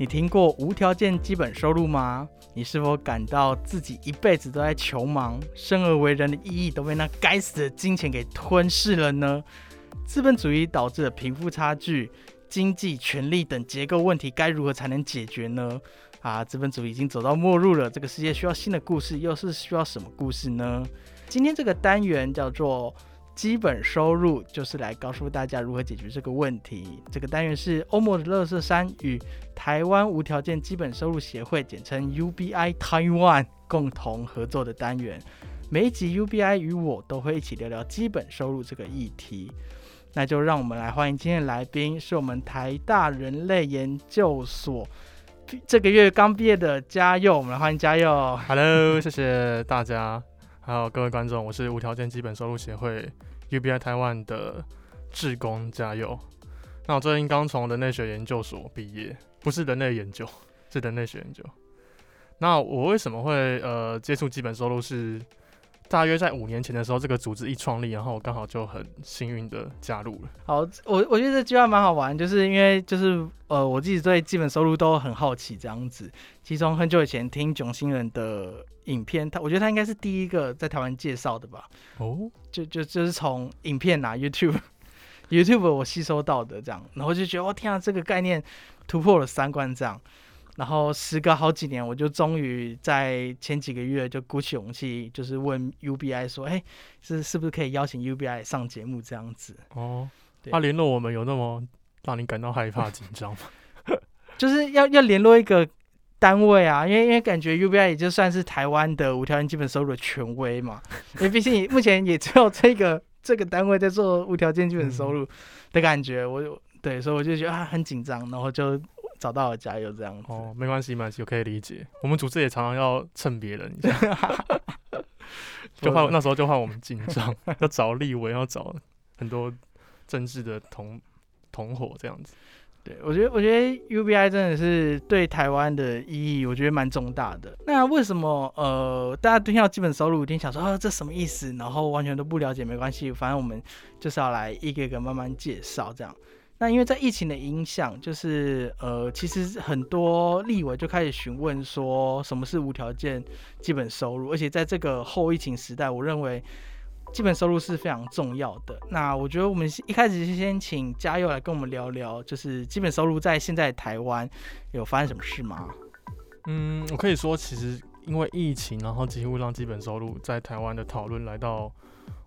你听过无条件基本收入吗？你是否感到自己一辈子都在求忙，生而为人的意义都被那该死的金钱给吞噬了呢？资本主义导致的贫富差距、经济、权力等结构问题，该如何才能解决呢？啊，资本主义已经走到末路了，这个世界需要新的故事，又是需要什么故事呢？今天这个单元叫做。基本收入就是来告诉大家如何解决这个问题。这个单元是欧盟的乐色山与台湾无条件基本收入协会（简称 UBI Taiwan） 共同合作的单元。每一集 UBI 与我都会一起聊聊基本收入这个议题。那就让我们来欢迎今天的来宾，是我们台大人类研究所这个月刚毕业的嘉佑。我们来欢迎嘉佑。Hello，谢谢大家，还有各位观众，我是无条件基本收入协会。UBI 台湾的志工加油！那我最近刚从人类学研究所毕业，不是人类研究，是人类学研究。那我为什么会呃接触基本收入？是大约在五年前的时候，这个组织一创立，然后我刚好就很幸运的加入了。好，我我觉得这句话蛮好玩，就是因为就是呃我自己对基本收入都很好奇这样子。其中很久以前听囧星人的。影片，他我觉得他应该是第一个在台湾介绍的吧。哦，就就就是从影片啊，YouTube，YouTube 我吸收到的这样，然后就觉得，哇天啊，这个概念突破了三观这样。然后时隔好几年，我就终于在前几个月就鼓起勇气，就是问 UBI 说，哎，是是不是可以邀请 UBI 上节目这样子？哦，他联络我们有那么让你感到害怕紧张吗？就是要要联络一个。单位啊，因为因为感觉 UBI 也就算是台湾的无条件基本收入的权威嘛，因为毕竟目前也只有这个这个单位在做无条件基本收入的感觉，我对，所以我就觉得啊很紧张，然后就找到了加油这样子。哦，没关系，没关系，我可以理解。我们组织也常常要蹭别人一下，就怕那时候就怕我们紧张，要找立委，要找很多政治的同同伙这样子。对，我觉得我觉得 UBI 真的是对台湾的意义，我觉得蛮重大的。那为什么呃，大家听到基本收入，一定想说啊，这什么意思？然后完全都不了解，没关系，反正我们就是要来一个一个慢慢介绍这样。那因为在疫情的影响，就是呃，其实很多立委就开始询问说，什么是无条件基本收入？而且在这个后疫情时代，我认为。基本收入是非常重要的。那我觉得我们一开始是先请嘉佑来跟我们聊聊，就是基本收入在现在台湾有发生什么事吗？嗯，我可以说，其实因为疫情，然后几乎让基本收入在台湾的讨论来到，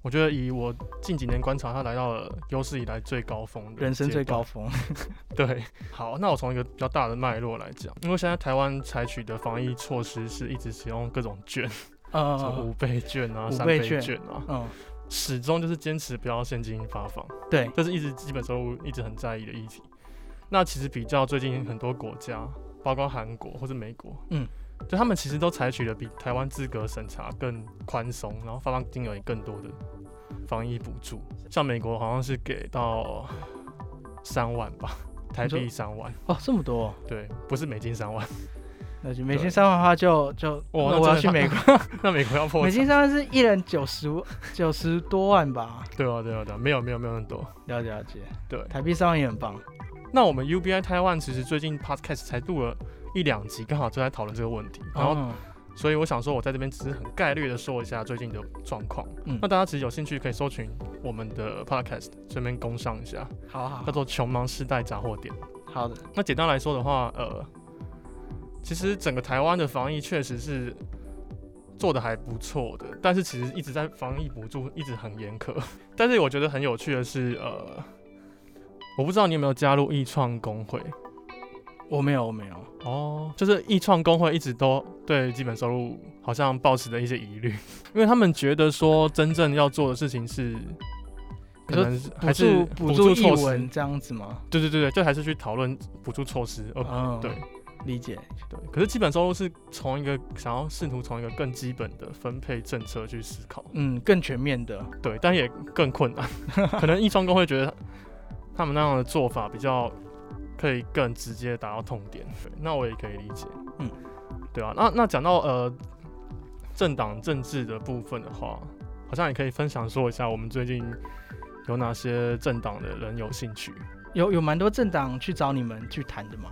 我觉得以我近几年观察，他来到了有史以来最高峰的，人生最高峰。对，好，那我从一个比较大的脉络来讲，因为现在台湾采取的防疫措施是一直使用各种券。呃，五倍券啊，三倍券啊，嗯，始终就是坚持不要现金发放，对，这是一直基本收入一直很在意的议题。那其实比较最近很多国家，包括韩国或者美国，嗯，就他们其实都采取了比台湾资格审查更宽松，然后发放金额也更多的防疫补助。像美国好像是给到三万吧，台币三万，哦，这么多？对，不是美金三万。那就美金三万的话，就就我我要去美国，那美国要破美金三万是一人九十九十多万吧？对啊，对啊，对啊，没有没有没有那么多，了解了解。对，台币三万也很棒。那我们 UBI Taiwan 其实最近 Podcast 才录了一两集，刚好就在讨论这个问题。然后，所以我想说，我在这边只是很概略的说一下最近的状况。嗯，那大家其实有兴趣可以搜寻我们的 Podcast，顺便攻上一下。好好，叫做穷忙世代杂货店。好的。那简单来说的话，呃。其实整个台湾的防疫确实是做的还不错的，但是其实一直在防疫补助一直很严苛。但是我觉得很有趣的是，呃，我不知道你有没有加入易创工会？我没有，我没有。哦，就是易创工会一直都对基本收入好像抱持着一些疑虑，因为他们觉得说真正要做的事情是，可能还是补助措施这样子吗？对对对对，就还是去讨论补助措施。哦，对。理解。对，可是基本收入是从一个想要试图从一个更基本的分配政策去思考，嗯，更全面的，对，但也更困难。可能一双工会觉得他们那样的做法比较可以更直接达到痛点，对，那我也可以理解，嗯，对啊。那那讲到呃政党政治的部分的话，好像也可以分享说一下我们最近有哪些政党的人有兴趣。有有蛮多政党去找你们去谈的嘛？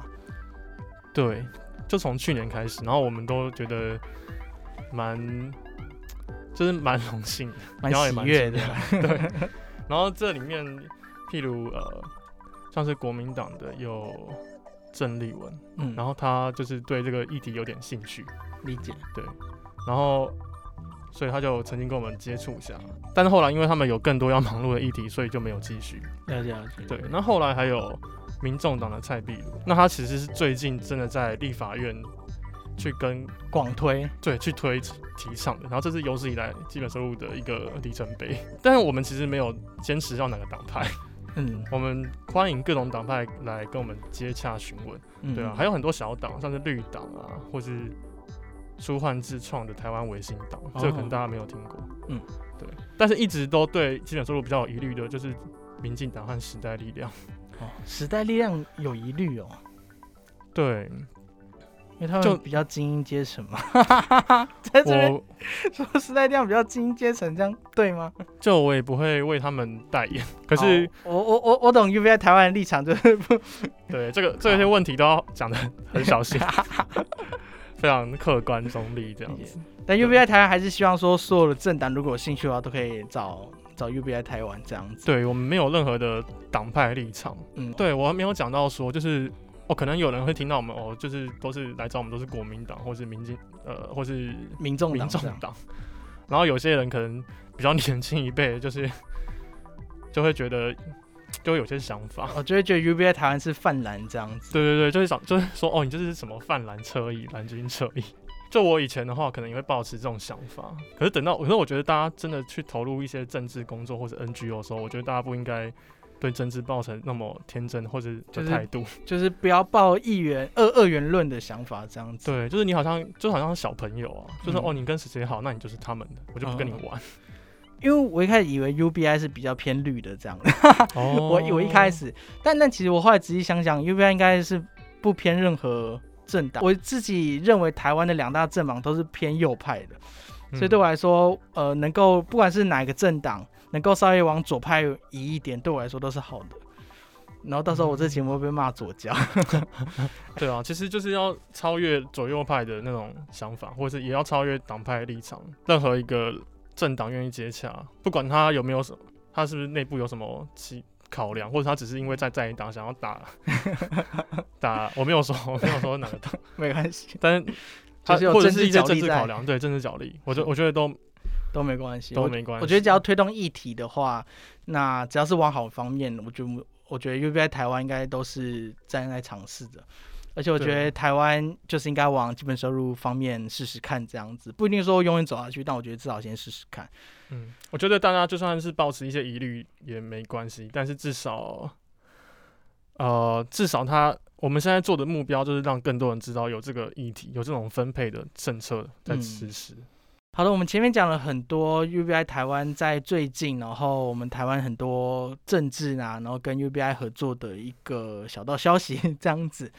对，就从去年开始，然后我们都觉得蛮，就是蛮荣幸的，蛮然后也蛮喜悦的对，然后这里面，譬如呃，像是国民党的有郑丽文，嗯，然后他就是对这个议题有点兴趣，理解，对。然后所以他就曾经跟我们接触一下，但是后来因为他们有更多要忙碌的议题，所以就没有继续。了解了解。对，那后来还有民众党的蔡壁如，那他其实是最近真的在立法院去跟广推，对去推提倡的，然后这是有史以来基本收入的一个里程碑。但是我们其实没有坚持要哪个党派，嗯我们欢迎各种党派来跟我们接洽询问。嗯，对啊，还有很多小党，像是绿党啊，或是舒焕自创的台湾维新党，这个可能大家没有听过。嗯，对，但是一直都对基本收入比较有疑虑的，就是民进党和时代力量。哦，时代力量有疑虑哦，对，因为他就们比较精英阶层嘛。在这边我 说时代力量比较精英阶层，这样对吗？就我也不会为他们代言，可是、哦我我我我懂 UVI 台湾的立场，就是不对这个这些问题都要讲的很小心，非常客观中立这样子。但 UVI 台湾还是希望说，所有的政党如果有兴趣的话，都可以找找 UBI 台湾这样子。对我们没有任何的党派立场。嗯，对我还没有讲到说，就是哦，可能有人会听到我们哦，就是都是来找我们都是国民党或是民进呃或是民众民众党，然后有些人可能比较 年轻一辈，就是就会觉得就会有些想法。我就会觉得 UBI 台湾是泛蓝这样子。对对对，就是想就是说哦，你这是什么泛蓝车翼、蓝军车翼。就我以前的话，可能也会抱持这种想法。可是等到，可是我觉得大家真的去投入一些政治工作或者 NGO 的时候，我觉得大家不应该对政治抱成那么天真或者态度。就是不要抱一元二二元论的想法这样子。对，就是你好像就好像小朋友啊，就是、嗯哦，你跟谁谁好，那你就是他们的，我就不跟你嗯玩。因为我一开始以为 UBI 是比较偏绿的这样，哦我我一开始，但但其实我后来仔细想想，UBI 应该是不偏任何政党。我自己认为台湾的两大政党都是偏右派的，所以对我来说，呃，能够不管是哪个政党能够稍微往左派移一点，对我来说都是好的。然后到时候我这节目会被骂左交，对啊，其实就是要超越左右派的那种想法，或者是也要超越党派的立场。任何一个政党愿意接洽，不管他有没有什么，他是不是内部有什么其考量，或者他只是因为在在野党想要打 打，我没有说我没有说哪个党，没关系，但是他是有或者是一些政治考量，对政治角力，我觉我觉得都都没关系，都没关系。我觉得只要推动议题的话，那只要是往好方面，我觉得我觉得 UBI 台湾应该都是站在尝试的。而且我觉得台湾就是应该往基本收入方面试试看，这样子不一定说永远走下去，但我觉得至少先试试看。嗯，我觉得大家就算是保持一些疑虑也没关系，但是至少，呃，至少他我们现在做的目标就是让更多人知道有这个议题，有这种分配的政策在嗯实施。好的，我们前面讲了很多 UBI 台湾在最近，然后我们台湾很多政治啊，然后跟 UBI 合作的一个小道消息 这样子。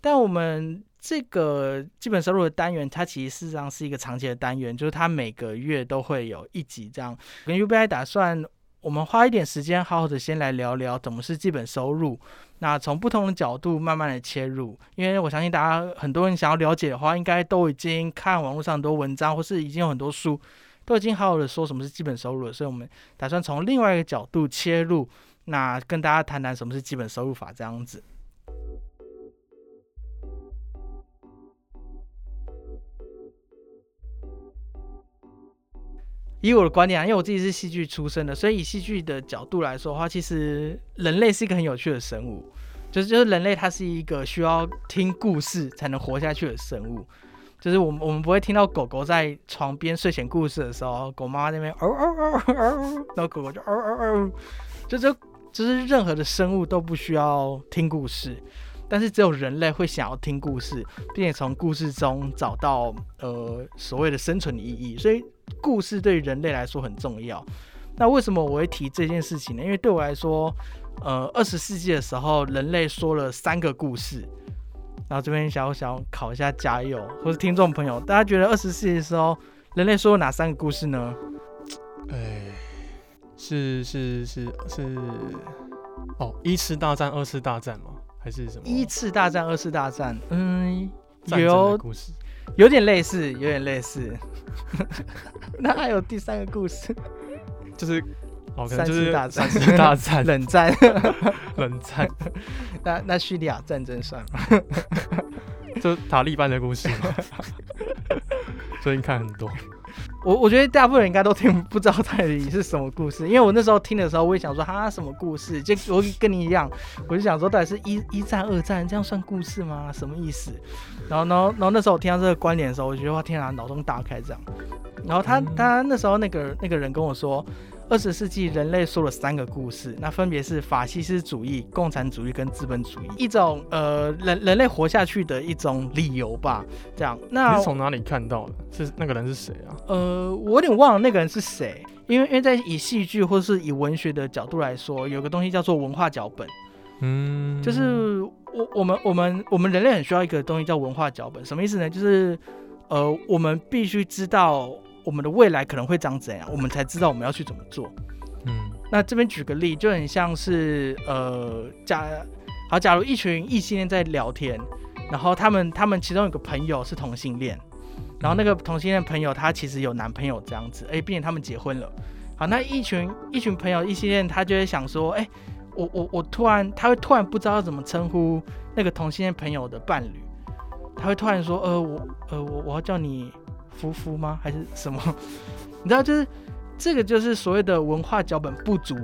但我们这个基本收入的单元，它其实事实上是一个长期的单元，就是它每个月都会有一集这样。跟 UBI 打算，我们花一点时间，好好的先来聊聊怎么是基本收入。那从不同的角度慢慢的切入，因为我相信大家很多人想要了解的话，应该都已经看网络上很多文章，或是已经有很多书，都已经好好的说什么是基本收入了。所以我们打算从另外一个角度切入，那跟大家谈谈什么是基本收入法这样子。以我的观点啊，因为我自己是戏剧出身的，所以以戏剧的角度来说的话，其实人类是一个很有趣的生物，就是就是人类它是一个需要听故事才能活下去的生物。就是我们我们不会听到狗狗在床边睡前故事的时候，狗妈妈那边嗷嗷嗷嗷，然后狗狗就嗷嗷嗷，就这就是任何的生物都不需要听故事。但是只有人类会想要听故事，并且从故事中找到呃所谓的生存的意义，所以故事对于人类来说很重要。那为什么我会提这件事情呢？因为对我来说，呃，二十世纪的时候，人类说了三个故事。然后这边想想考一下加油，或是听众朋友，大家觉得二十世纪的时候，人类说了哪三个故事呢？哎，是是是是，哦，一次大战、二次大战吗？还是什么？一次大战、二次大战，嗯，有故事。有点类似，有点类似。那还有第三个故事，就是哦，可能三就是次大战三次大战、冷战。冷战，那那叙利亚战争算吗？就塔利班的故事嘛。最近看很多，我我觉得大部分人应该都听不知道到底是什么故事，因为我那时候听的时候，我也想说哈什么故事，就我跟你一样，我就想说到底是一一战、二战这样算故事吗？什么意思？然后然后然后那时候我听到这个观点的时候，我觉得哇天啊，脑洞大开这样。然后他嗯他那时候那个那个人跟我说。二十世纪人类说了三个故事，那分别是法西斯主义、共产主义跟资本主义，一种呃人人类活下去的一种理由吧。这样，你那是从哪里看到的？是那个人是谁啊？呃，我有点忘了那个人是谁，因为因为在以戏剧或是以文学的角度来说，有个东西叫做文化脚本，嗯，就是我我们我们我们人类很需要一个东西叫文化脚本，什么意思呢？就是呃，我们必须知道我们的未来可能会长怎样，我们才知道我们要去怎么做。嗯那这边举个例，就很像是呃，假好，假如一群异性恋在聊天，然后他们他们其中有个朋友是同性恋，然后那个同性恋朋友他其实有男朋友这样子，哎，并且他们结婚了。好，那一群一群朋友异性恋，他就会想说，哎，我我我突然他会突然不知道怎么称呼那个同性恋朋友的伴侣，他会突然说，呃，我呃我我要叫你夫妇吗？还是什么？你知道，就是这个就是所谓的文化脚本不足，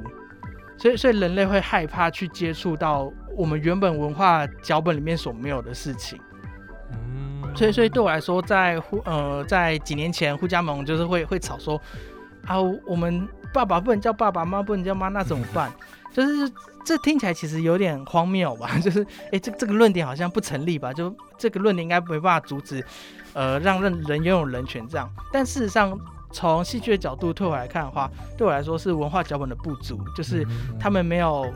所以所以人类会害怕去接触到我们原本文化脚本里面所没有的事情。嗯，所以所以对我来说，在呼呃在几年前，互加盟就是会会吵说啊，我们爸爸不能叫爸爸，妈不能叫妈，那怎么办？就是这听起来其实有点荒谬吧？就是诶，这这个论点好像不成立吧？就这个论点应该没办法阻止呃让人人拥有人权这样。但事实上，从戏剧的角度退回来看的话，对我来说是文化脚本的不足，就是嗯他们没有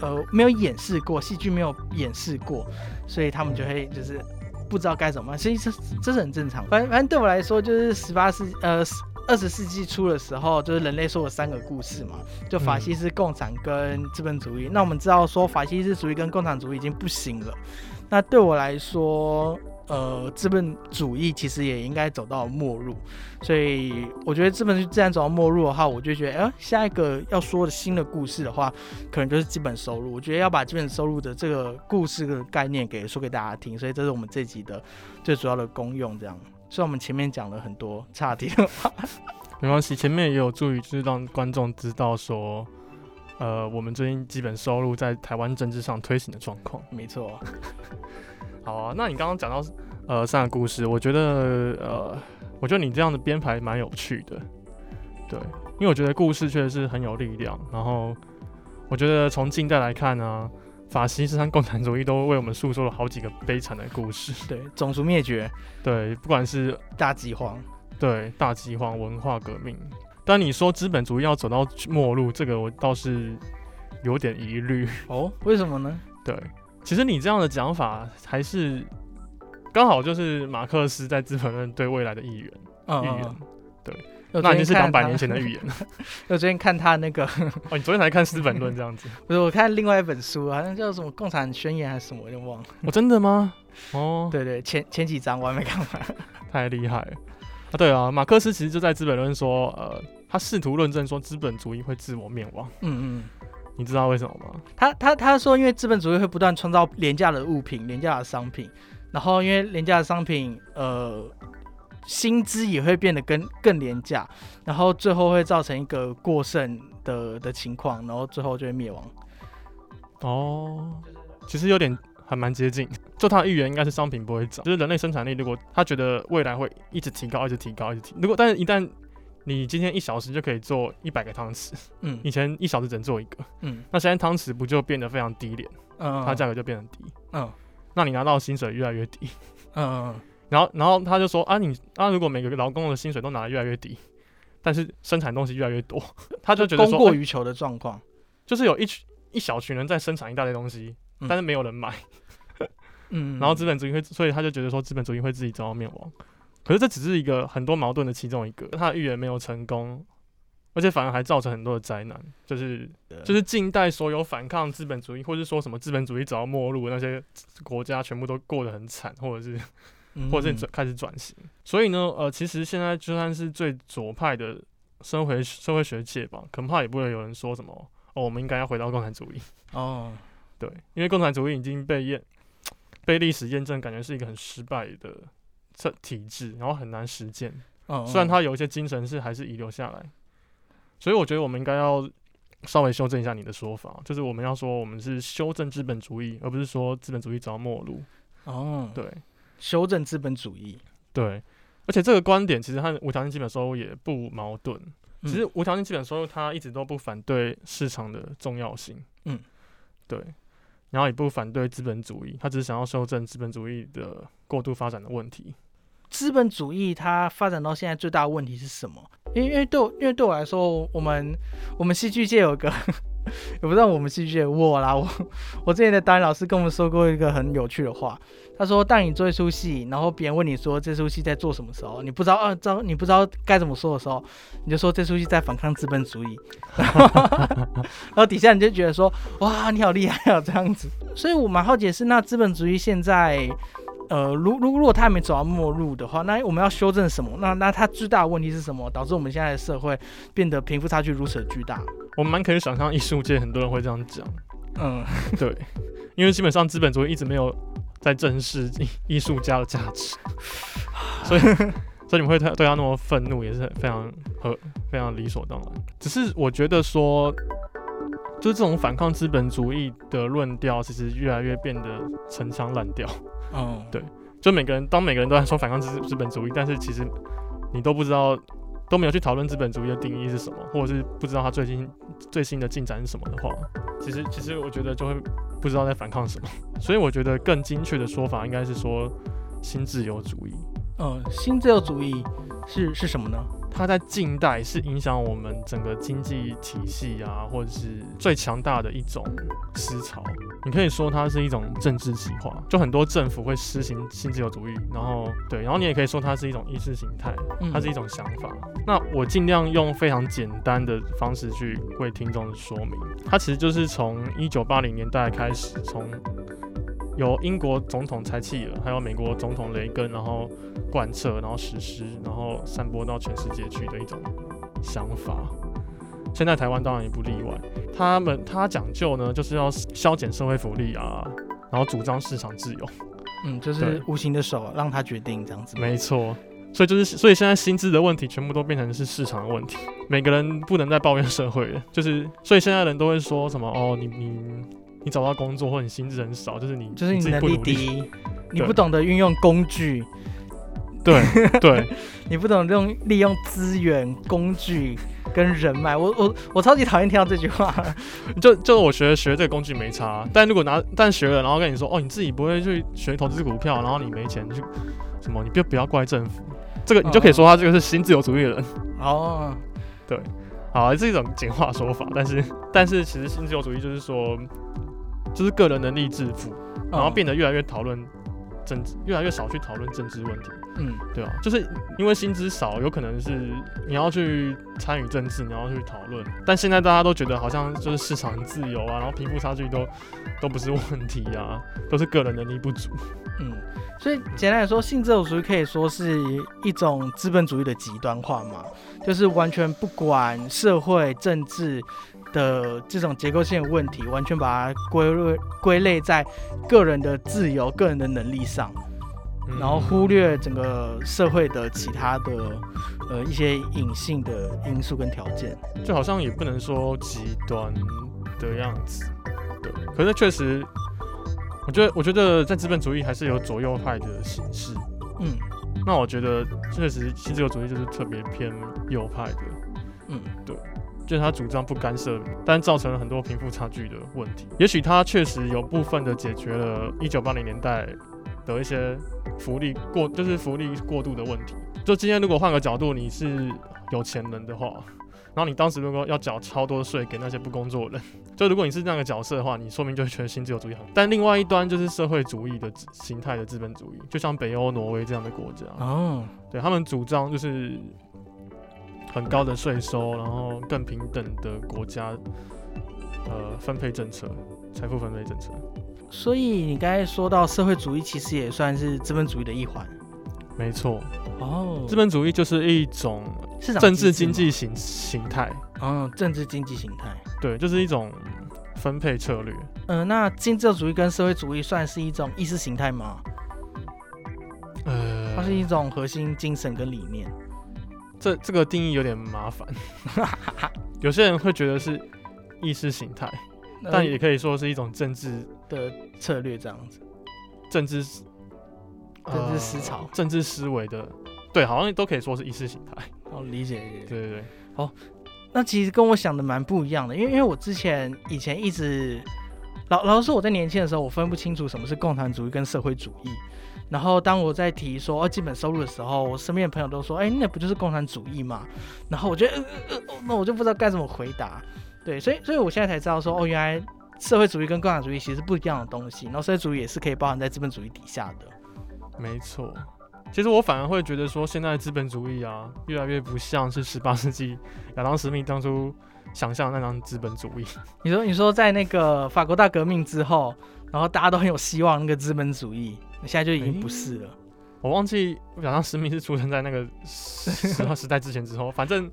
呃没有演示过，戏剧没有演示过，所以他们就会就是不知道该怎么办，所以这这是很正常。反正反正对我来说，就是十八世呃二十世纪初的时候，就是人类说了三个故事嘛，就法西斯、共产跟资本主义。那我们知道说法西斯主义跟共产主义已经不行了，那对我来说。呃，资本主义其实也应该走到末路，所以我觉得资本主义既然走到末路的话，我就觉得，哎、下一个要说的新的故事的话，可能就是基本收入。我觉得要把基本收入的这个故事的概念给说给大家听，所以这是我们这集的最主要的功用。这样，虽然我们前面讲了很多差题的话，没关系，前面也有助于就是让观众知道说，呃，我们最近基本收入在台湾政治上推行的状况。没错，好啊，那你刚刚讲到呃三个故事，我觉得呃，我觉得你这样的编排蛮有趣的，对，因为我觉得故事确实是很有力量。然后我觉得从近代来看呢、法西斯和共产主义都为我们诉说了好几个悲惨的故事。对，种族灭绝、对，不管是大饥荒，对大饥荒、文化革命，但你说资本主义要走到末路，这个我倒是有点疑虑。哦，为什么呢？对，其实你这样的讲法还是刚好就是马克思在《资本论》对未来的预言。嗯预言嗯，对那已经是两百年前的 预言了。我昨天看他那个，哦，你昨天才看《资本论》这样子？不是我看另外一本书，好像叫什么《共产宣言》还是什么，我有点忘了。哦，真的吗？哦，对对，前前几章我还没看完。太厉害了啊！对啊，马克思其实就在《资本论》说，呃，他试图论证说资本主义会自我灭亡。嗯嗯。你知道为什么吗？他他他说，因为资本主义会不断创造廉价的物品、廉价的商品，然后因为廉价的商品，呃，薪资也会变得更更廉价，然后最后会造成一个过剩的的情况，然后最后就会灭亡。哦，其实有点还蛮接近。就他的预言应该是商品不会涨，就是人类生产力如果他觉得未来会一直提高、一直提高、一直提，如果但是一旦你今天一小时就可以做一百个汤匙，嗯以前一小时只能做一个，嗯那现在汤匙不就变得非常低廉，嗯，它价格就变得低。嗯那你拿到薪水越来越低。嗯，然后，然后他就说啊，你啊，如果每个劳工的薪水都拿得越来越低，但是生产东西越来越多，他就觉得供说，哎过于求的状况。就是有一群一小群人在生产一大堆东西，嗯但是没有人买，嗯，然后资本主义会，所以他就觉得说资本主义会自己遭到灭亡。可是这只是一个很多矛盾的其中一个，他的预言没有成功，而且反而还造成很多的灾难，就是就是近代所有反抗资本主义，或是说什么资本主义走到末路那些国家，全部都过得很惨，或者是嗯或者是转开始转型。所以呢，呃，其实现在就算是最左派的社会社会学界吧，恐怕也不会有人说什么哦，我们应该要回到共产主义。哦，对，因为共产主义已经被验被历史验证，感觉是一个很失败的这体制，然后很难实践。嗯，虽然他有一些精神是还是遗留下来，所以我觉得我们应该要稍微修正一下你的说法，就是我们要说我们是修正资本主义，而不是说资本主义走到末路。哦，对修正资本主义。对，而且这个观点其实和无条件基本收入也不矛盾。嗯其实无条件基本收入它一直都不反对市场的重要性，嗯，对，然后也不反对资本主义，它只是想要修正资本主义的过度发展的问题。资本主义它发展到现在最大的问题是什么？因为因为对我因为对我来说，我们我们戏剧界有个，也不知道我们戏剧界我啦，我我之前的导演老师跟我们说过一个很有趣的话，他说，当你做一出戏，然后别人问你说这出戏在做什么时候，你不知道啊，知道你不知道该怎么说的时候，你就说这出戏在反抗资本主义，然后底下你就觉得说，哇，你好厉害啊，这样子。所以我蛮好奇的是，那资本主义现在。呃，如如如果他还没走到末路的话，那我们要修正什么？那那他最大的问题是什么？导致我们现在的社会变得贫富差距如此的巨大？我们蛮可以想象艺术界很多人会这样讲，嗯，对，因为基本上资本主义一直没有在正视艺艺术家的价值，所以所以你们会对对他那么愤怒，也是非常和非常理所当然。只是我觉得说，就是这种反抗资本主义的论调，其实越来越变得陈腔滥调。嗯，对就每个人当每个人都在说反抗资资本主义，但是其实你都不知道。都没有去讨论资本主义的定义是什么，或者是不知道它最近最新的进展是什么的话，其实其实我觉得就会不知道在反抗什么。所以我觉得更精确的说法应该是说新自由主义。嗯，新自由主义是是什么呢？它在近代是影响我们整个经济体系啊，或者是最强大的一种思潮。你可以说它是一种政治计划，就很多政府会施行新自由主义，然后对，然后你也可以说它是一种意识形态，嗯它是一种想法。那我尽量用非常简单的方式去为听众说明，它其实就是从一九八零年代开始，从由英国总统柴契尔，还有美国总统雷根，然后贯彻，然后实施，然后散播到全世界去的一种想法。现在台湾当然也不例外，他们他讲究呢，就是要削减社会福利啊，然后主张市场自由。嗯，就是无形的手让他决定这样子。没错，所以就是所以现在薪资的问题全部都变成是市场的问题，每个人不能再抱怨社会了，就是所以现在人都会说什么哦，你你你找到工作或你薪资很少，就是你就是你能力低，你不懂得运用工具，对对，你不懂用利用资源、工具跟人脉。我我我超级讨厌听到这句话。就就我学学这个工具没差，但如果拿但学了，然后跟你说哦，你自己不会去学投资股票，然后你没钱去什么，你就不要怪政府，这个你就可以说他这个是新自由主义的人。哦，好，这是一种简化说法，但是但是其实新自由主义就是说，就是个人能力致富，然后变得越来越讨论政治，越来越少去讨论政治问题，嗯。对啊、就是因为薪资少，有可能是你要去参与政治，你要去讨论，但现在大家都觉得好像就是市场很自由啊，然后贫富差距都都不是问题啊，都是个人能力不足。嗯，所以简单来说，性自由主义可以说是一种资本主义的极端化嘛，就是完全不管社会政治的这种结构性的问题，完全把它归类归类在个人的自由、个人的能力上，嗯然后忽略整个社会的其他的呃一些隐性的因素跟条件。就好像也不能说极端的样子，对。可是确实，我觉得我觉得在资本主义还是有左右派的形式。嗯那我觉得确实新自由主义就是特别偏右派的，嗯，就是他主张不干涉，但造成了很多贫富差距的问题。也许他确实有部分的解决了一九八零年代的一些福利过，就是福利过度的问题。就今天如果换个角度，你是有钱人的话，然后你当时如果要缴超多税给那些不工作人，就如果你是那个角色的话，你说明就会觉得新自由主义很。但另外一端就是社会主义的形态的资本主义，就像北欧挪威这样的国家，哦，对他们主张就是很高的税收，然后更平等的国家呃分配政策，财富分配政策。所以你刚才说到社会主义，其实也算是资本主义的一环。没错，哦，资本主义就是一种政治经济形形态，嘛，嗯，政治经济形态。对，就是一种分配策略。嗯、那经济主义跟社会主义算是一种意识形态吗？呃它是一种核心精神跟理念。这这个定义有点麻烦，有些人会觉得是意识形态，但呃也可以说是一种政治的策略这样子。政治政治思潮呃政治思维的，对，好像都可以说是意识形态。哦，理解理解。对对对，好那其实跟我想的蛮不一样的，因为因为我之前以前一直老老实说我在年轻的时候，我分不清楚什么是共产主义跟社会主义。然后当我在提说哦基本收入的时候，我身边的朋友都说，哎，那不就是共产主义吗？然后我觉得，呃呃，那我就不知道该怎么回答。对，所以所以我现在才知道说，哦，原来社会主义跟共产主义其实是不一样的东西，然后社会主义也是可以包含在资本主义底下的。没错。其实我反而会觉得说，现在的资本主义啊，越来越不像是十八世纪亚当·斯密当初想象那样资本主义。你说你说在那个法国大革命之后，然后大家都很有希望那个资本主义，现在就已经不是了。我忘记亚当·斯密是出生在那个时 时代之前之后，反正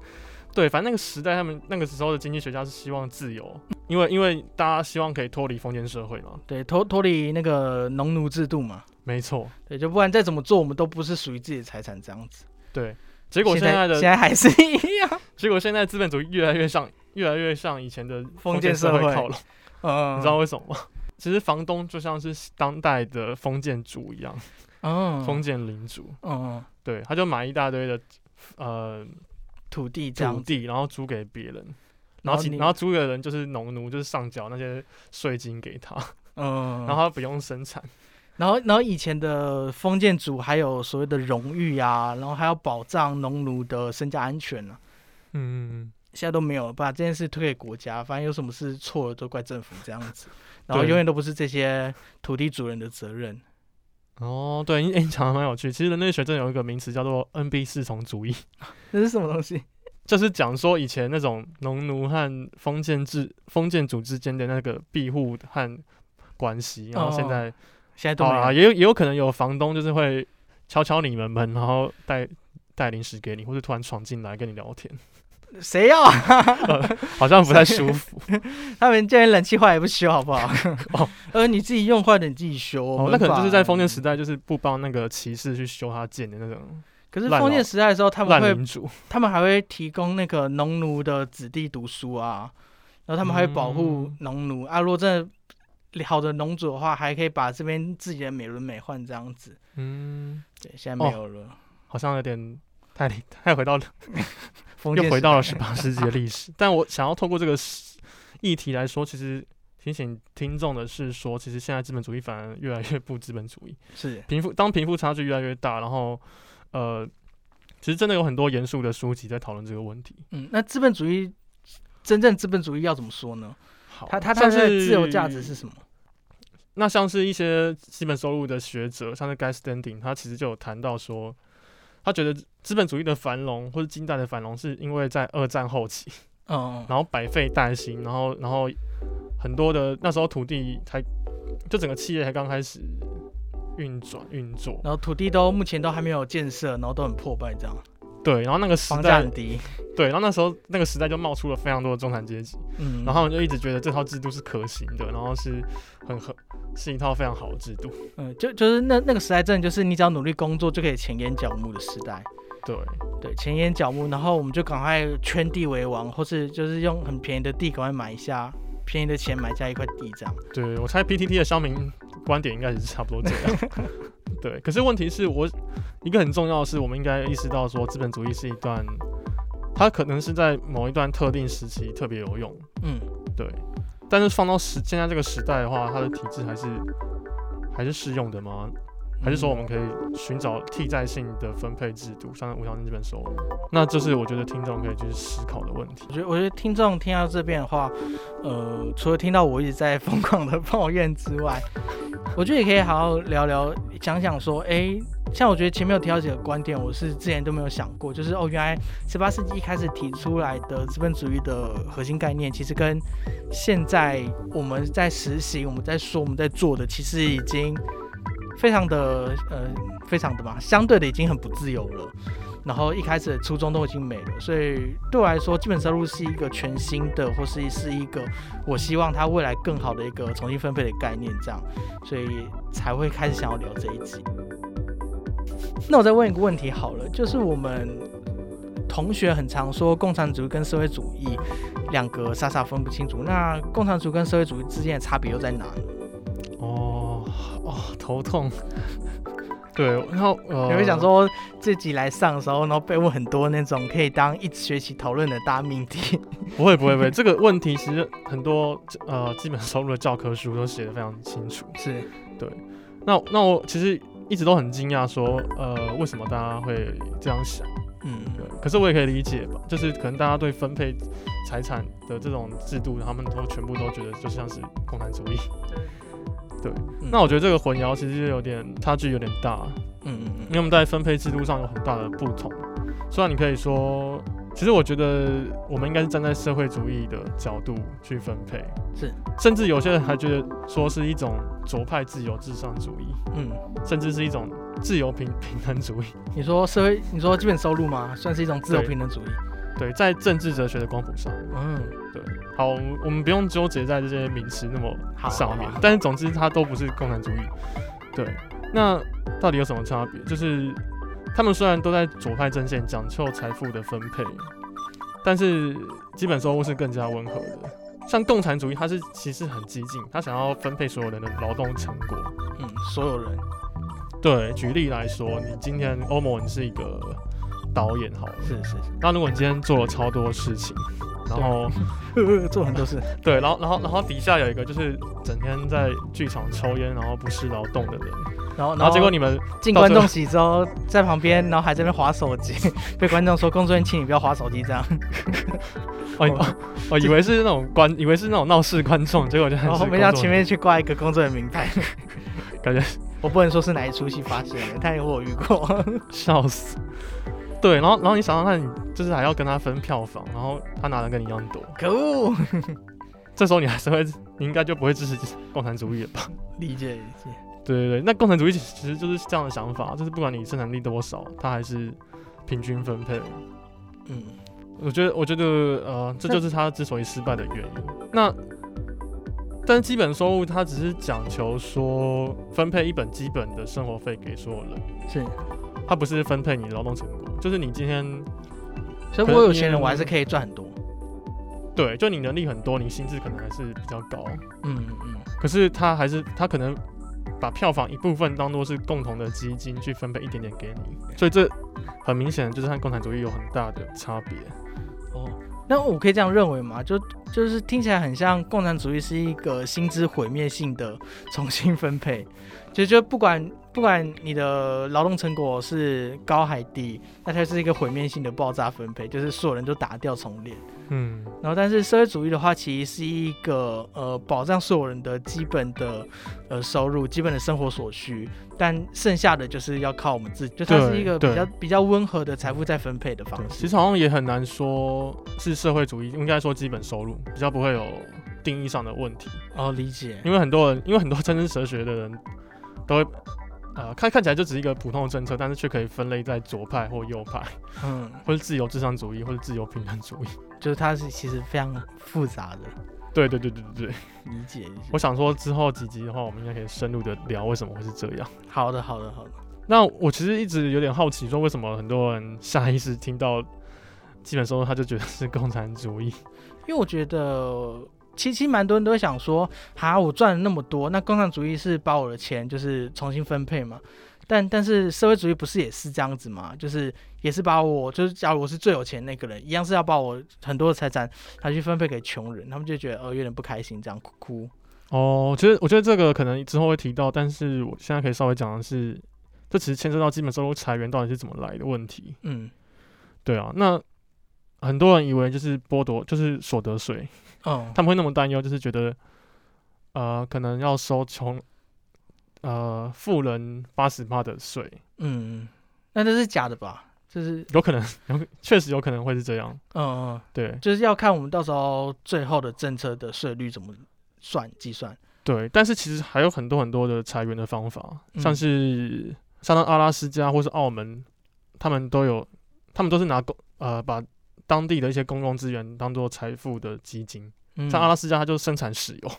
对，反正那个时代他们那个时候的经济学家是希望自由，因为因为大家希望可以脱离封建社会嘛。对，脱脱离那个农奴制度嘛。没错，对，就不管再怎么做，我们都不是属于自己的财产这样子。对。结果现在的现在还是一样。结果现在资本主义越来越像越来越像以前的封建建社会靠拢，嗯，你知道为什么吗？其实房东就像是当代的封建主一样，嗯，封建领主，嗯。对，他就买一大堆的呃土地这样，土地，然后租给别人，然然后然后租的人就是农奴，就是上缴那些税金给他，嗯，然后他不用生产，然后然后以前的封建主还有所谓的荣誉啊，然后还要保障农奴的身家安全啊，嗯，现在都没有，把这件事推给国家，反正有什么事错了都怪政府这样子，然后永远都不是这些土地主人的责任。哦，对，你、诶你讲的蛮有趣。其实人类学真的有一个名词叫做 NB 四重主义，那是什么东西？就是讲说以前那种农奴和封建制封建主之间的那个庇护和关系，然后现哦在现在都好啊，没有。也有也有可能有房东就是会敲敲你们门，然后带带零食给你，或者突然闯进来跟你聊天，谁要啊？好像不太舒服。他们叫人冷气坏也不修，好不好？哦，呃，你自己用坏的你自己修。哦，那可能就是在封建时代，就是不帮那个骑士去修他剑的那种可是封建时代的时候，他们会。他们还会提供那个农奴的子弟读书啊，然后他们还会保护嗯农奴、啊。如果真的好的农主的话，还可以把这边自己的美轮美奂这样子。嗯，对，现在没有了。好像有点太离太回到 封建又回到了时十八世纪的历史。但我想要透过这个时议题来说，其实提醒听众的是说，其实现在资本主义反而越来越不资本主义。是贫富当贫富差距越来越大，然后呃，其实真的有很多严肃的书籍在讨论这个问题。嗯，那资本主义真正资本主义要怎么说呢？好，它它它像的是自由价值是什么？那像是一些基本收入的学者，像是 Guy Standing，他其实就有谈到说，他觉得资本主义的繁荣或者近代的繁荣，是因为在二战后期，嗯，然后百废待兴，然后然后很多的那时候土地才就整个企业才刚开始运转运作，然后土地都目前都还没有建设，然后都很破败这样，对，然后那个时代很低。对，然后那时候那个时代就冒出了非常多的中产阶级，嗯，然后就一直觉得这套制度是可行的，然后是很很是一套非常好的制度，嗯，就就是那那个时代，真的就是你只要努力工作就可以前眼角目的时代。对。对，前眼角目，然后我们就赶快圈地为王，或是就是用很便宜的地赶快买一下，便宜的钱买下一块地这样。对，我猜 PTT 的乡民观点应该也是差不多这样。对，可是问题是我一个很重要的是，我们应该意识到说，资本主义是一段它可能是在某一段特定时期特别有用，嗯，对。但是放到时现在这个时代的话，它的体制还是还是适用的吗？还是说我们可以寻找替代性的分配制度，像无条件基本收入？那这是我觉得听众可以去思考的问题。我觉得，我觉得听众听到这边的话，呃，除了听到我一直在疯狂的抱怨之外，我觉得也可以好好聊聊，讲讲说，哎，像我觉得前面有提到几个观点，我是之前都没有想过，就是哦，原来十八世纪一开始提出来的资本主义的核心概念，其实跟现在我们在实行、我们在说、我们在做的，其实已经。非常的呃，非常的嘛，相对的已经很不自由了。然后一开始的初衷都已经没了，所以对我来说，基本收入是一个全新的，或是是一个我希望它未来更好的一个重新分配的概念，这样，所以才会开始想要聊这一集。那我再问一个问题好了，就是我们同学很常说共产主义跟社会主义两个傻傻分不清楚，那共产主义跟社会主义之间的差别又在哪呢？哦头痛，对，然后呃，你会想说自己来上的时候，然后被问很多那种可以当一学期讨论的大命题？不会不会不会，这个问题其实很多呃基本收入的教科书都写的非常清楚。是，对。那那我其实一直都很惊讶，说呃为什么大家会这样想？嗯，对。可是我也可以理解吧，就是可能大家对分配财产的这种制度，他们都全部都觉得就像是共产主义。对，那我觉得这个混淆其实有点差距有点大，嗯嗯嗯，因为我们在分配制度上有很大的不同。虽然你可以说，其实我觉得我们应该是站在社会主义的角度去分配，是，甚至有些人还觉得说是一种左派自由至上主义，嗯，甚至是一种自由平平等主义。你说社会，你说基本收入吗？算是一种自由平等主义？对，在政治哲学的光谱上，嗯，对，好，我们不用纠结在这些名词那么上面，但是总之它都不是共产主义。对，那到底有什么差别？就是他们虽然都在左派阵线讲究财富的分配，但是基本收入是更加温和的。像共产主义，它是其实很激进，他想要分配所有人的劳动成果，嗯，所有人。对，举例来说，你今天欧盟你是一个。导演好，是是是。那如果你今天做了超多事情，然后 做很多事，对，然后然后然后底下有一个就是整天在剧场抽烟，然后不是劳动的人，然后然后结果你们进观众席之后在旁边，然后还在那边划手机，被观众说工作人员请你不要划手机。这样。哦哦，以为是那种观，以为是那种闹事观众，结果就然后没想到前面去挂一个工作人员名牌，感觉我不能说是哪一出戏发生的，但有我遇过，笑死。对，然后，然后你想想看，你就是还要跟他分票房，然后他拿的跟你一样多，可恶！这时候你还是会，你应该就不会支持共产主义了吧？理解理解。对对对，那共产主义其实就是这样的想法，就是不管你生产力多少，它还是平均分配。嗯，我觉得，我觉得，呃，这就是他之所以失败的原因。那，但是基本收入它只是讲求说分配一本基本的生活费给所有人，是。它不是分配你劳动成果，就是你今天，所以我有钱人，我还是可以赚很多。对，就你能力很多，你薪资可能还是比较高。嗯嗯。可是他还是他可能把票房一部分当做是共同的基金去分配一点点给你，所以这很明显就是和共产主义有很大的差别。哦，那我可以这样认为吗？就就是听起来很像共产主义是一个薪资毁灭性的重新分配，就就不管。不管你的劳动成果是高还低，那它是一个毁灭性的爆炸分配，就是所有人都打掉重练。嗯，然后但是社会主义的话，其实是一个呃保障所有人的基本的呃收入、基本的生活所需，但剩下的就是要靠我们自己，就它是一个比较比较温和的财富再分配的方式。其实好像也很难说是社会主义，应该说基本收入比较不会有定义上的问题。哦，理解。因为很多人，因为很多真正哲学的人都会。呃，看看起来就只是一个普通的政策，但是却可以分类在左派或右派，嗯，或者自由至上主义，或者自由平等主义，就是它是其实非常复杂的。对对对对对 对，理解一下。我想说之后几集的话，我们应该可以深入的聊为什么会是这样。好的好的好的。那我其实一直有点好奇，说为什么很多人下意识听到基本收入他就觉得是共产主义？因为我觉得。其实蛮多人都会想说，哈，我赚了那么多，那共产主义是把我的钱就是重新分配嘛？但但是社会主义不是也是这样子吗？就是也是把我就是假如我是最有钱那个人，一样是要把我很多的财产拿去分配给穷人，他们就觉得呃有点不开心，这样哭哭。哦，其实我觉得这个可能之后会提到，但是我现在可以稍微讲的是，这其实牵涉到基本收入裁员到底是怎么来的问题。嗯对啊，那很多人以为就是剥夺就是所得税，嗯他们会那么担忧，就是觉得呃可能要收穷呃富人八十趴的税，嗯，那这是假的吧？就是有可能有确实有可能会是这样。嗯嗯，对就是要看我们到时候最后的政策的税率怎么算计算。对，但是其实还有很多很多的裁员的方法，嗯像是像阿拉斯加或是澳门，他们都有，他们都是拿工呃把当地的一些公共资源当做财富的基金。嗯像阿拉斯加，它就生产石油，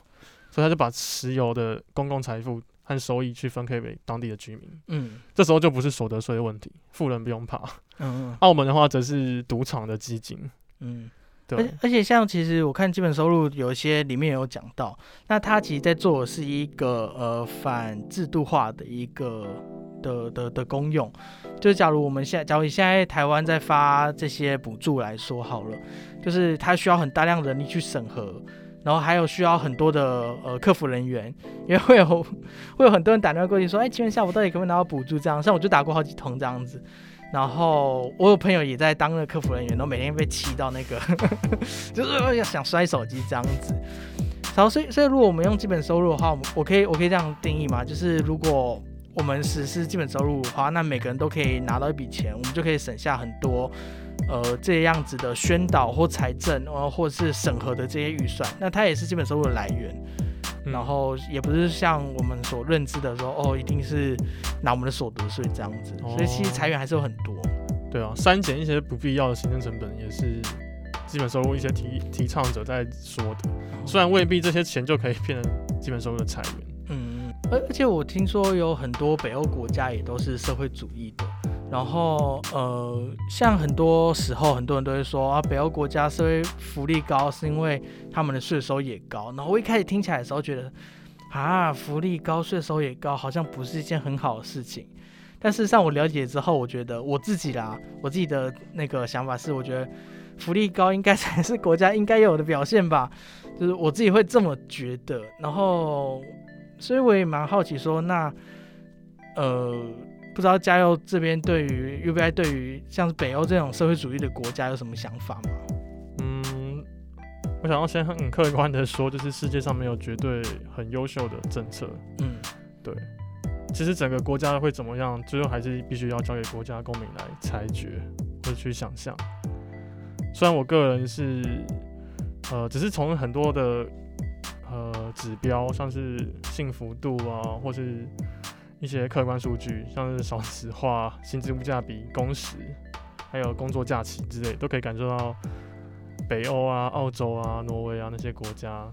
所以他就把石油的公共财富和收益去分配给当地的居民。嗯这时候就不是所得税的问题，富人不用怕。嗯澳门的话，则是赌场的基金。嗯。而，而且像其实我看基本收入有一些里面有讲到，那他其实在做的是一个呃反制度化的一个的的的功用，就是假如我们现在假如现在台湾在发这些补助来说好了，就是它需要很大量人力去审核。然后还有需要很多的呃客服人员，因为会有会有很多人打电话过去说，哎，请问下我到底可不可以拿到补助？这样，像我就打过好几通这样子。然后我有朋友也在当那个客服人员，然后每天被气到那个，就是要想摔手机这样子。然后所以所以如果我们用基本收入的话，我我可以我可以这样定义嘛，就是如果我们实施基本收入的话，那每个人都可以拿到一笔钱，我们就可以省下很多呃这样子的宣导或财政，呃或者是审核的这些预算，那它也是基本收入的来源。嗯然后也不是像我们所认知的说，哦，一定是拿我们的所得税这样子，所以其实哦裁员还是有很多。对啊，删减一些不必要的行政成本，也是基本收入一些提提倡者在说的。虽然未必这些钱就可以变成基本收入的裁员。嗯，而而且我听说有很多北欧国家也都是社会主义的，然后呃，像很多时候很多人都会说啊，北欧国家社会福利高是因为他们的税收也高。然后我一开始听起来的时候觉得啊，福利高税收也高，好像不是一件很好的事情。但事实上我了解之后，我觉得我自己啦，我自己的那个想法是，我觉得福利高应该才是国家应该有的表现吧，就是我自己会这么觉得。然后。所以我也蛮好奇说，那呃，不知道嘉佑这边对于 UBI 对于像是北欧这种社会主义的国家有什么想法吗？嗯，我想要先很客观的说，就是世界上没有绝对很优秀的政策。嗯对，其实整个国家会怎么样，最后还是必须要交给国家公民来裁决或者去想象。虽然我个人是，呃，只是从很多的呃指标，像是幸福度啊，或是一些客观数据，像是少子化、薪资物价比、工时，还有工作假期之类，都可以感受到北欧啊、澳洲啊、挪威啊那些国家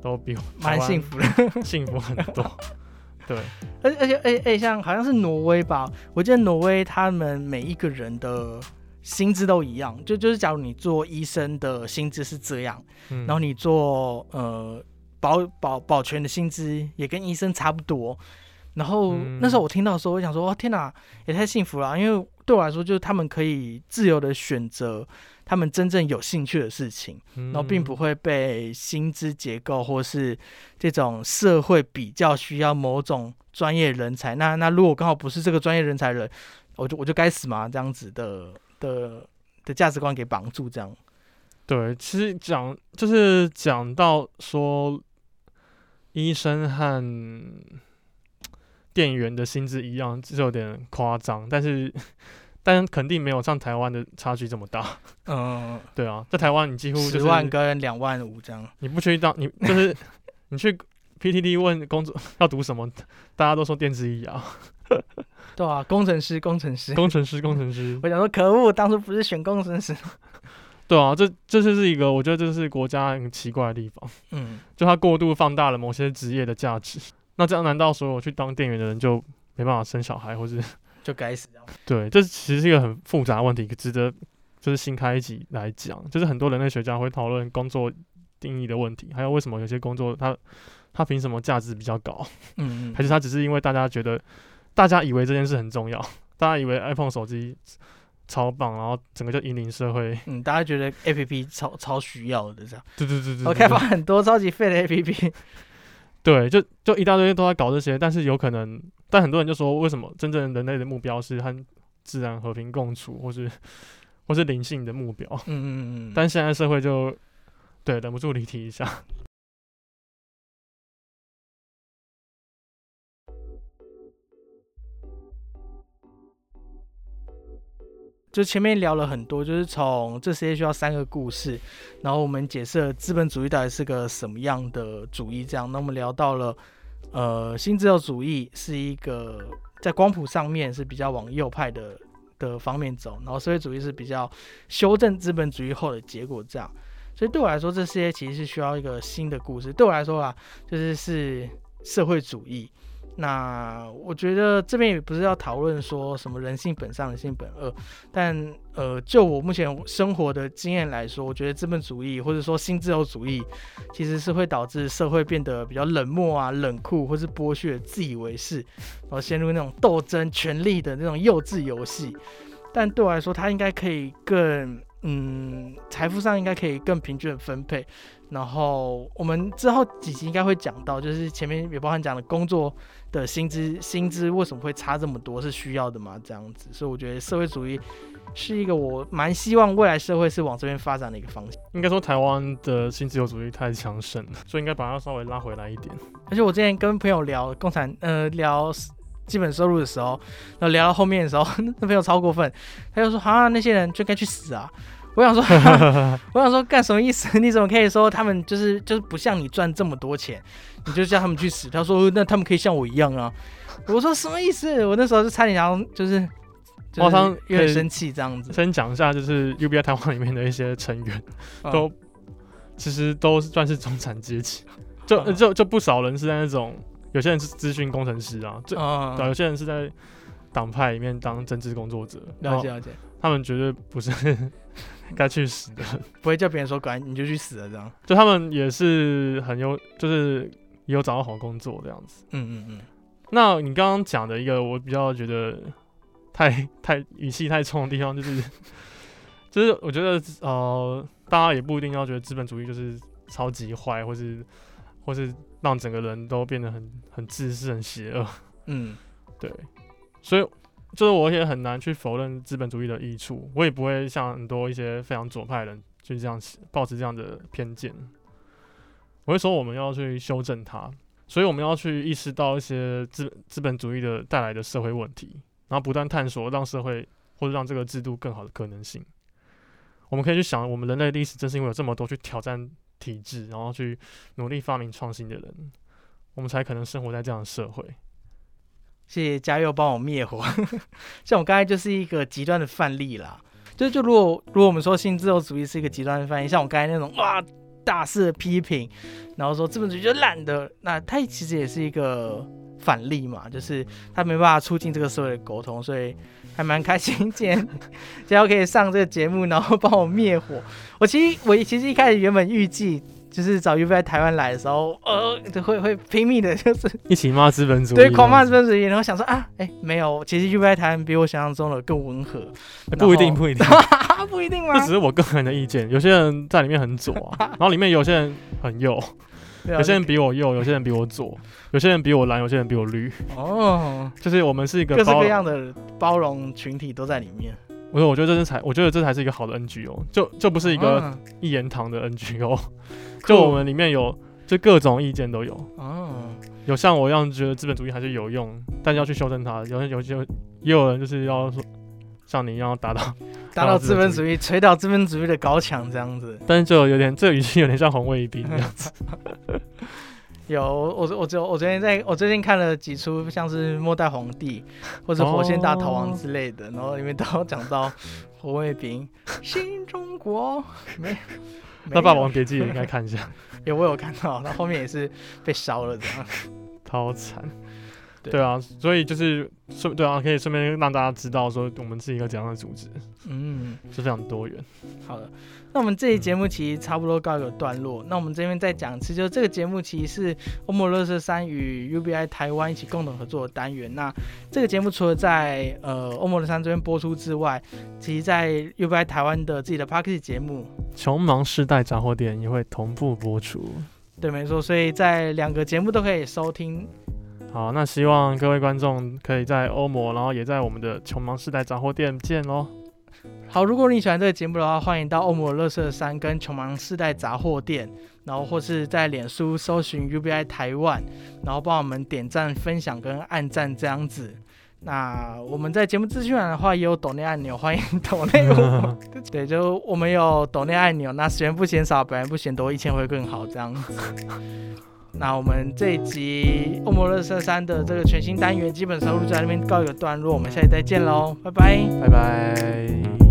都比蛮幸福的。幸福很多。对，而而且而且而且像好像是挪威吧，我记得挪威他们每一个人的薪资都一样，就就是假如你做医生的薪资是这样，嗯然后你做呃保保保全的薪资也跟医生差不多。然后嗯那时候我听到的时候，我想说，哇，天哪，也太幸福了啊！因为对我来说，就是他们可以自由的选择他们真正有兴趣的事情，然后并不嗯会被薪资结构或是这种社会比较需要某种专业人才。那那如果刚好不是这个专业人才人，我就我就该死嘛，这样子的的的价值观给绑住，这样。对，其实讲就是讲到说，医生和店员的薪资一样，这有点夸张，但是 但肯定没有像台湾的差距这么大。嗯，对啊，在台湾你几乎就是十万跟两万五这样。你不去当你就是你去 PTT 问工作要读什么，大家都说电子医啊、对啊，工程师，工程师。工程师、工程师。我想说，可恶，当初不是选工程师。对啊，这这就是一个我觉得这是国家很奇怪的地方。嗯，就它过度放大了某些职业的价值。那这样难道所有去当店员的人就没办法生小孩，或是 就该死这样。对？这其实是一个很复杂的问题，值得就是新开一集来讲。就是很多人类学家会讨论工作定义的问题，还有为什么有些工作它它凭什么价值比较高，嗯 嗯，还是它只是因为大家觉得大家以为这件事很重要，大家以为 iPhone 手机超棒，然后整个就引领社会。嗯，大家觉得 A P P 超超需要的这样，对对对对我开发很多超级废的 A P P。对，就就一大堆都在搞这些，但是有可能，但很多人就说，为什么真正人类的目标是和自然和平共处，或是或是灵性的目标？嗯嗯嗯。但现在社会就对忍不住离题一下。就前面聊了很多，就是从这世界需要三个故事，然后我们解释了资本主义到底是个什么样的主义。这样，那我们聊到了，呃，新自由主义是一个在光谱上面是比较往右派的的方面走，然后社会主义是比较修正资本主义后的结果。这样，所以对我来说，这世界其实是需要一个新的故事。对我来说啊，就是是社会主义。那我觉得这边也不是要讨论说什么人性本善、人性本恶，但呃，就我目前生活的经验来说，我觉得资本主义或者说新自由主义其实是会导致社会变得比较冷漠啊、冷酷，或是剥削、自以为是，然后陷入那种斗争、权力的那种幼稚游戏。但对我来说，它应该可以更嗯，财富上应该可以更平均的分配。然后我们之后几集应该会讲到，就是前面也包含讲的工作。的薪资薪资为什么会差这么多？是需要的吗？这样子，所以我觉得社会主义是一个我蛮希望未来社会是往这边发展的一个方向。应该说台湾的新自由主义太强盛了，所以应该把它稍微拉回来一点。而且我之前跟朋友聊共产呃聊基本收入的时候，然后聊到后面的时候，那朋友超过分，他就说啊那些人就该去死啊！我想说，我想说干什么意思？你怎么可以说他们就是就是不像你赚这么多钱？你就叫他们去死。他说：“那他们可以像我一样啊。”我说：“什么意思？”我那时候就差点要就是，好像有点生气这样子。先讲一下，就是 UBI 台湾里面的一些成员，都其实都算是中产阶级，就就就不少人是在那种，有些人是资讯工程师啊，对，有些人是在党派里面当政治工作者。了解了解，他们绝对不是该去死的，不会叫别人说管你就去死了这样。就他们也是很有，就是。有找到好工作这样子，嗯嗯嗯。那你刚刚讲的一个我比较觉得太太语气太冲的地方，就是 就是我觉得呃，大家也不一定要觉得资本主义就是超级坏，或是或是让整个人都变得很很自私、很邪恶。嗯，对。所以就是我也很难去否认资本主义的益处，我也不会像很多一些非常左派人就这样抱持这样的偏见。我会说，我们要去修正它，所以我们要去意识到一些资资本主义的带来的社会问题，然后不断探索让社会或者让这个制度更好的可能性。我们可以去想，我们人类历史正是因为有这么多去挑战体制，然后去努力发明创新的人，我们才可能生活在这样的社会。谢谢嘉佑帮我灭火，像我刚才就是一个极端的范例啦。就就如果如果我们说新自由主义是一个极端的范例，像我刚才那种哇。大肆的批评，然后说资本主义就烂的，那他其实也是一个反例嘛，就是他没办法促进这个社会的沟通，所以还蛮开心今天 今天可以上这个节目，然后帮我灭火。我其实我其实一开始原本预计。就是找 U 在台湾来的时候，呃，会会拼命的，就是一起骂资本主义，对，狂骂资本主义，然后想说啊，哎，没有，其实 U 在台湾比我想象中的更温和，不一定，不一定，不一定吗？这只是我个人的意见，有些人在里面很左啊，然后里面有些人很右，有些人比我右，有些人比我左，有些人比我蓝，有些人比我绿，哦，就是我们是一个各式各样的包容群体都在里面。我说，我觉得这是才，我觉得这才是一个好的 NGO，就就不是一个一言堂的 NGO。就我们里面有，就各种意见都有。啊，有像我一样觉得资本主义还是有用，但要去修正它。有有些也有人就是要说，像你一样 达到达到资本主义，锤倒资本主义的高墙这样子。但是就有点，这语气有点像红卫兵这样子。有我我我我昨天在我最近看了几出像是末代皇帝或者火线大逃亡之类的，然后里面都讲到红卫兵新中国没。那《霸王别姬》也应该看一下，有我有看到，那后面也是被烧了，这样，超惨。对对啊，所以就是顺对啊，可以顺便让大家知道说我们是一个怎样的组织，嗯，是非常多元。好的。那我们这期节目其实差不多告一个段落。那我们这边再讲一次，就是这个节目其实是欧姆乐色山与 UBI 台湾一起共同合作的单元。那这个节目除了在呃欧姆乐山这边播出之外，其实在 UBI 台湾的自己的 p a r k 节目，穷忙世代杂货店也会同步播出。对，没错。所以在两个节目都可以收听。好，那希望各位观众可以在欧模，然后也在我们的穷忙世代杂货店见喽。好，如果你喜欢这个节目的话，欢迎到欧姆乐色山跟穷忙世代杂货店，然后或是在脸书搜寻 UBI 台湾，然后帮我们点赞、分享跟按赞这样子。那我们在节目资讯栏的话也有抖内按钮，欢迎抖内我。对，就我们有抖内按钮，那时间不嫌少，本来不嫌多，一千会更好这样子。那我们这一集欧姆乐色山的这个全新单元基本收入在那边告一个段落，我们下期再见喽，拜拜，拜拜。